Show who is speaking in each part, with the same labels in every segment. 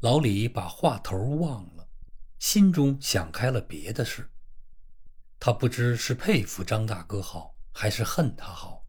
Speaker 1: 老李把话头忘了，心中想开了别的事。他不知是佩服张大哥好，还是恨他好。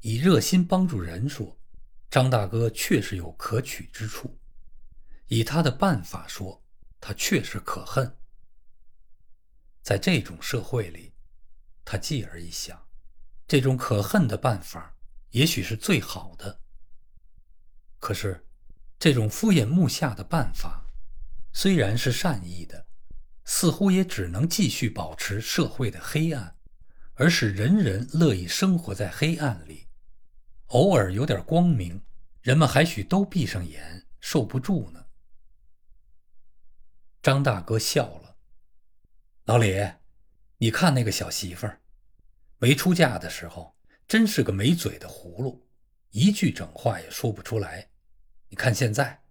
Speaker 1: 以热心帮助人说，张大哥确实有可取之处；以他的办法说，他确实可恨。在这种社会里，他继而一想，这种可恨的办法也许是最好的。可是，这种敷衍木下的办法，虽然是善意的，似乎也只能继续保持社会的黑暗，而使人人乐意生活在黑暗里。偶尔有点光明，人们还许都闭上眼，受不住呢。张大哥笑了：“老李，你看那个小媳妇儿，没出嫁的时候，真是个没嘴的葫芦，一句整话也说不出来。你看现在，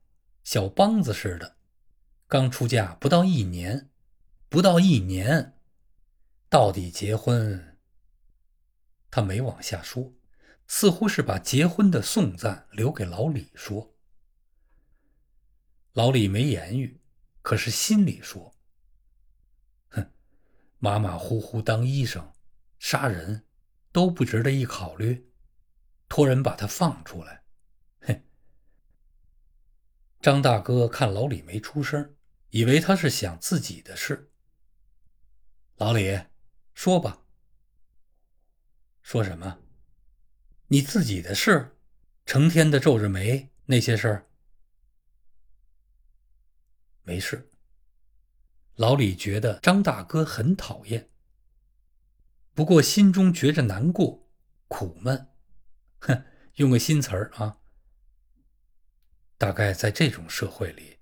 Speaker 1: 小梆子似的，刚出嫁不到一年，不到一年，到底结婚？他没往下说。”似乎是把结婚的颂赞留给老李说。老李没言语，可是心里说：“哼，马马虎虎当医生，杀人都不值得一考虑，托人把他放出来。”张大哥看老李没出声，以为他是想自己的事。老李，说吧。说什么？你自己的事，成天的皱着眉，那些事儿没事。老李觉得张大哥很讨厌，不过心中觉着难过、苦闷。哼，用个新词儿啊，大概在这种社会里，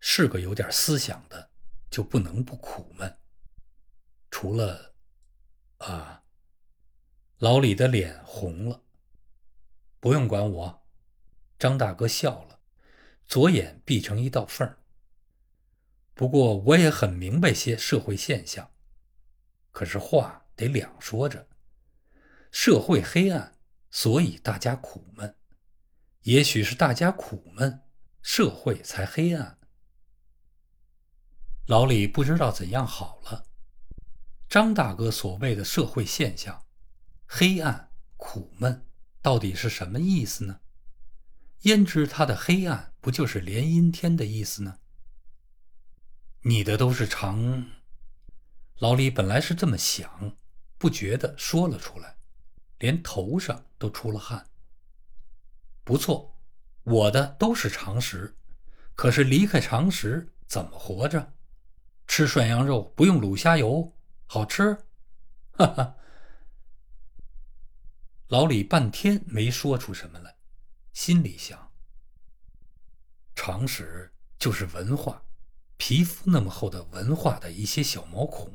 Speaker 1: 是个有点思想的，就不能不苦闷。除了啊，老李的脸红了。不用管我，张大哥笑了，左眼闭成一道缝儿。不过我也很明白些社会现象，可是话得两说着。社会黑暗，所以大家苦闷；也许是大家苦闷，社会才黑暗。老李不知道怎样好了。张大哥所谓的社会现象，黑暗、苦闷。到底是什么意思呢？焉知他的黑暗不就是连阴天的意思呢？你的都是长。老李本来是这么想，不觉得说了出来，连头上都出了汗。不错，我的都是常识，可是离开常识怎么活着？吃涮羊肉不用卤虾油，好吃？哈哈。老李半天没说出什么来，心里想：常识就是文化，皮肤那么厚的文化的一些小毛孔，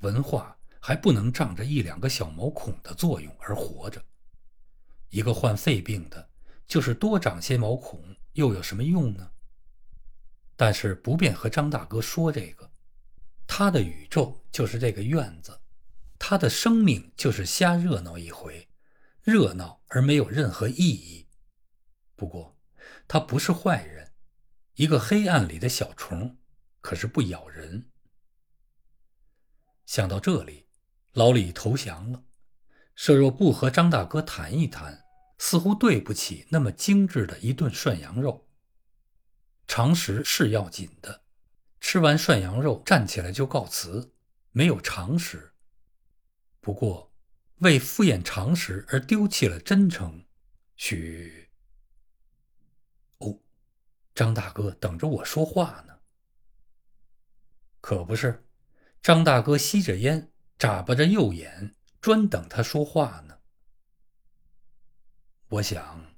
Speaker 1: 文化还不能仗着一两个小毛孔的作用而活着。一个患肺病的，就是多长些毛孔，又有什么用呢？但是不便和张大哥说这个，他的宇宙就是这个院子。他的生命就是瞎热闹一回，热闹而没有任何意义。不过，他不是坏人，一个黑暗里的小虫，可是不咬人。想到这里，老李投降了。设若不和张大哥谈一谈，似乎对不起那么精致的一顿涮羊肉。常识是要紧的，吃完涮羊肉站起来就告辞，没有常识。不过，为敷衍常识而丢弃了真诚，许……哦，张大哥等着我说话呢。可不是，张大哥吸着烟，眨巴着右眼，专等他说话呢。我想，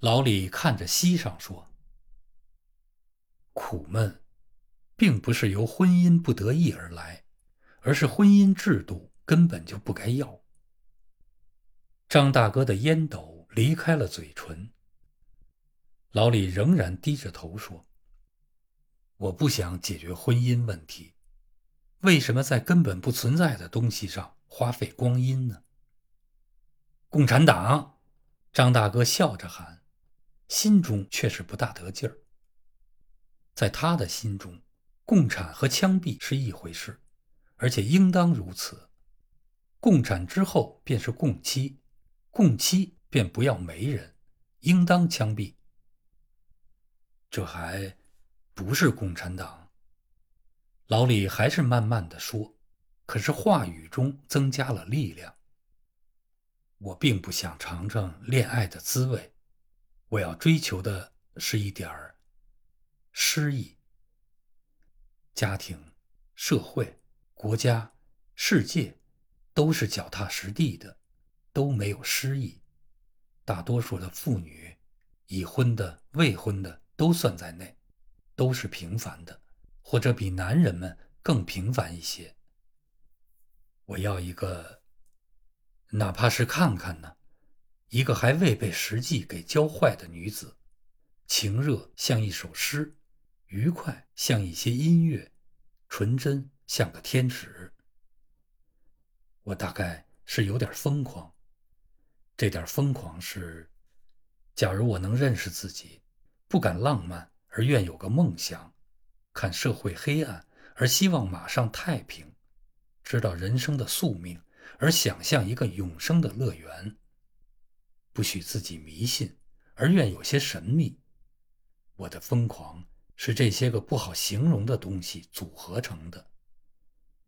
Speaker 1: 老李看着西上说：“苦闷，并不是由婚姻不得意而来。”而是婚姻制度根本就不该要。张大哥的烟斗离开了嘴唇。老李仍然低着头说：“我不想解决婚姻问题，为什么在根本不存在的东西上花费光阴呢？”共产党，张大哥笑着喊：“心中却是不大得劲儿。在他的心中，共产和枪毙是一回事，而且应当如此。共产之后便是共妻，共妻便不要媒人，应当枪毙。这还不是共产党。老李还是慢慢的说，可是话语中增加了力量。我并不想尝尝恋爱的滋味，我要追求的是一点儿。诗意，家庭、社会、国家、世界，都是脚踏实地的，都没有诗意。大多数的妇女，已婚的、未婚的都算在内，都是平凡的，或者比男人们更平凡一些。我要一个，哪怕是看看呢，一个还未被实际给教坏的女子，情热像一首诗。愉快像一些音乐，纯真像个天使。我大概是有点疯狂，这点疯狂是：假如我能认识自己，不敢浪漫而愿有个梦想，看社会黑暗而希望马上太平，知道人生的宿命而想象一个永生的乐园，不许自己迷信而愿有些神秘。我的疯狂。是这些个不好形容的东西组合成的。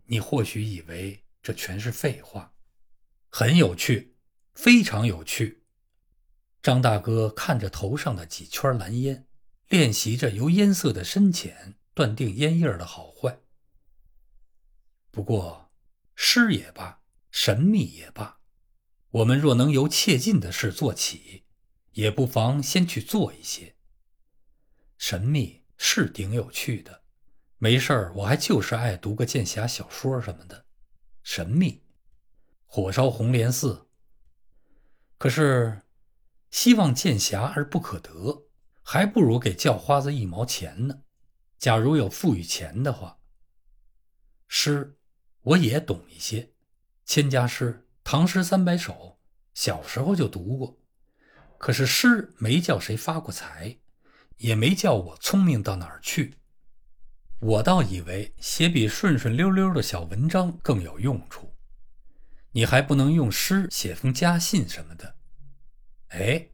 Speaker 1: 你或许以为这全是废话，很有趣，非常有趣。张大哥看着头上的几圈蓝烟，练习着由烟色的深浅断定烟叶的好坏。不过，诗也罢，神秘也罢，我们若能由切近的事做起，也不妨先去做一些神秘。是挺有趣的，没事儿，我还就是爱读个剑侠小说什么的，神秘，火烧红莲寺。可是，希望剑侠而不可得，还不如给叫花子一毛钱呢。假如有富裕钱的话，诗我也懂一些，千家诗、唐诗三百首，小时候就读过。可是诗没叫谁发过财。也没叫我聪明到哪儿去，我倒以为写笔顺顺溜溜的小文章更有用处。你还不能用诗写封家信什么的？哎，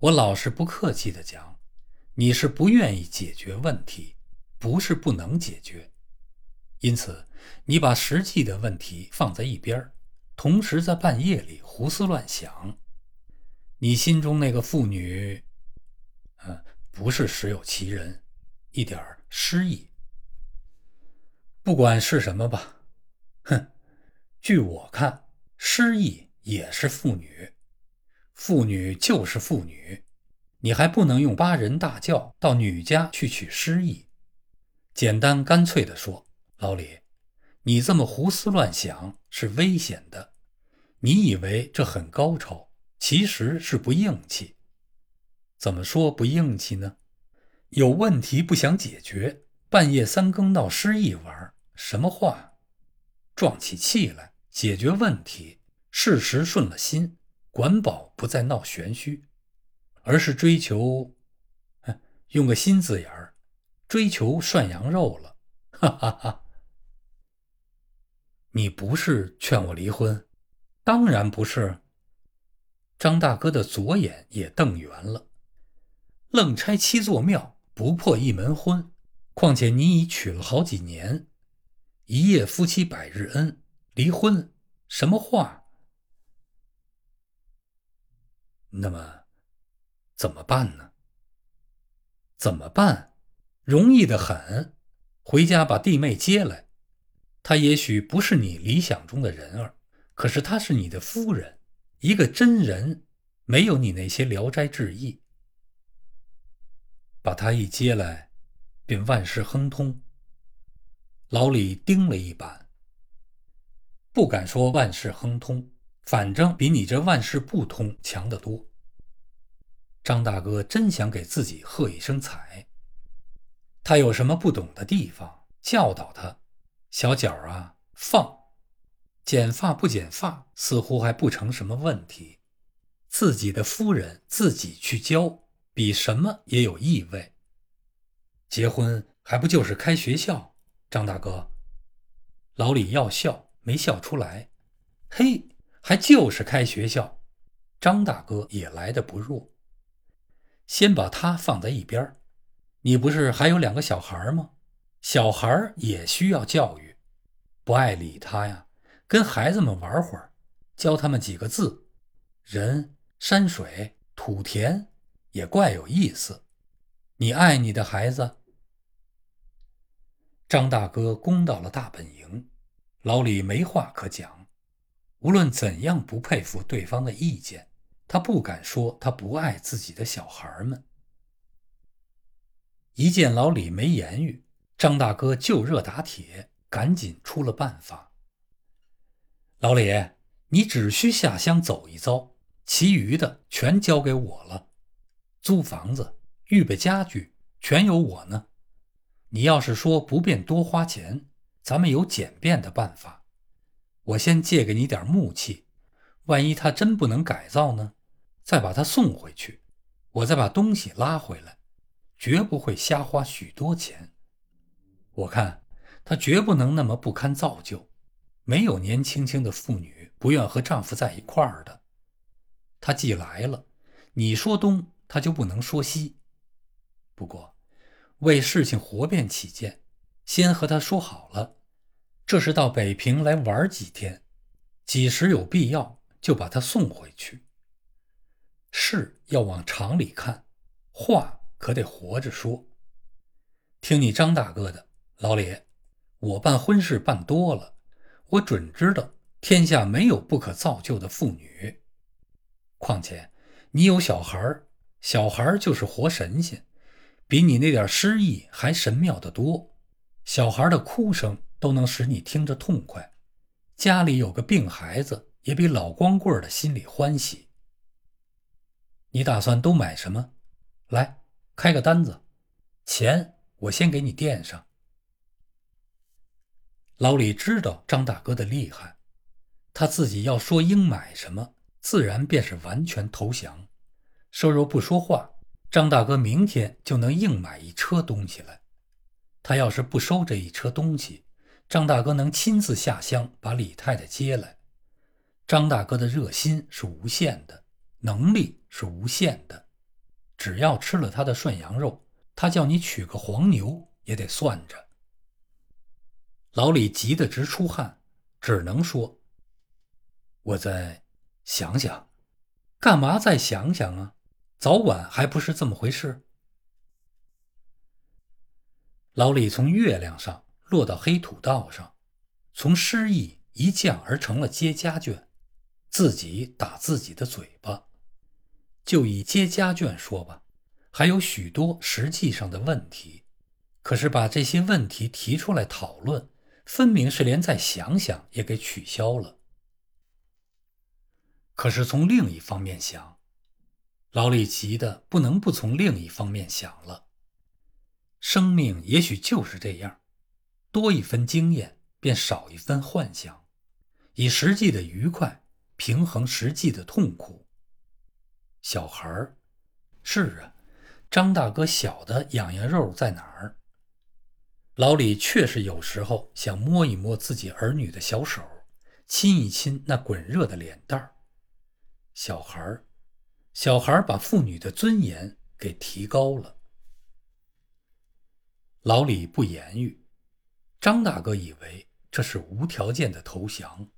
Speaker 1: 我老是不客气的讲，你是不愿意解决问题，不是不能解决。因此，你把实际的问题放在一边同时在半夜里胡思乱想。你心中那个妇女，嗯。不是实有其人，一点诗意。不管是什么吧，哼，据我看，失意也是妇女，妇女就是妇女，你还不能用八人大轿到女家去取诗意。简单干脆的说，老李，你这么胡思乱想是危险的。你以为这很高超，其实是不硬气。怎么说不硬气呢？有问题不想解决，半夜三更闹失忆玩，什么话？壮起气来解决问题，事实顺了心，管保不再闹玄虚，而是追求，用个新字眼儿，追求涮羊肉了。哈哈哈！你不是劝我离婚？当然不是。张大哥的左眼也瞪圆了。愣拆七座庙，不破一门婚。况且你已娶了好几年，一夜夫妻百日恩，离婚什么话？那么怎么办呢？怎么办？容易的很，回家把弟妹接来。她也许不是你理想中的人儿，可是她是你的夫人，一个真人，没有你那些聊斋志异。把他一接来，便万事亨通。老李盯了一板，不敢说万事亨通，反正比你这万事不通强得多。张大哥真想给自己喝一声彩。他有什么不懂的地方，教导他。小脚啊，放，剪发不剪发，似乎还不成什么问题。自己的夫人自己去教。比什么也有意味。结婚还不就是开学校？张大哥，老李要笑没笑出来。嘿，还就是开学校。张大哥也来的不弱。先把他放在一边你不是还有两个小孩吗？小孩也需要教育。不爱理他呀，跟孩子们玩会儿，教他们几个字：人、山水、土田。也怪有意思，你爱你的孩子。张大哥攻到了大本营，老李没话可讲。无论怎样不佩服对方的意见，他不敢说他不爱自己的小孩们。一见老李没言语，张大哥就热打铁，赶紧出了办法。老李，你只需下乡走一遭，其余的全交给我了。租房子、预备家具，全由我呢。你要是说不便多花钱，咱们有简便的办法。我先借给你点木器，万一他真不能改造呢，再把他送回去，我再把东西拉回来，绝不会瞎花许多钱。我看他绝不能那么不堪造就，没有年轻轻的妇女不愿和丈夫在一块儿的。他既来了，你说东。他就不能说西。不过，为事情活变起见，先和他说好了，这是到北平来玩几天，几时有必要就把他送回去。事要往常里看，话可得活着说。听你张大哥的，老李，我办婚事办多了，我准知道天下没有不可造就的妇女。况且你有小孩。小孩就是活神仙，比你那点诗意还神妙得多。小孩的哭声都能使你听着痛快，家里有个病孩子，也比老光棍的心里欢喜。你打算都买什么？来，开个单子，钱我先给你垫上。老李知道张大哥的厉害，他自己要说应买什么，自然便是完全投降。收肉不说话，张大哥明天就能硬买一车东西来。他要是不收这一车东西，张大哥能亲自下乡把李太太接来。张大哥的热心是无限的，能力是无限的。只要吃了他的涮羊肉，他叫你娶个黄牛也得算着。老李急得直出汗，只能说：“我再想想。”干嘛再想想啊？早晚还不是这么回事。老李从月亮上落到黑土道上，从失意一降而成了接家眷，自己打自己的嘴巴。就以接家眷说吧，还有许多实际上的问题，可是把这些问题提出来讨论，分明是连再想想也给取消了。可是从另一方面想。老李急得不能不从另一方面想了。生命也许就是这样，多一分经验，便少一分幻想，以实际的愉快平衡实际的痛苦。小孩儿，是啊，张大哥小的痒痒肉在哪儿？老李确实有时候想摸一摸自己儿女的小手，亲一亲那滚热的脸蛋儿。小孩儿。小孩儿把妇女的尊严给提高了。老李不言语，张大哥以为这是无条件的投降。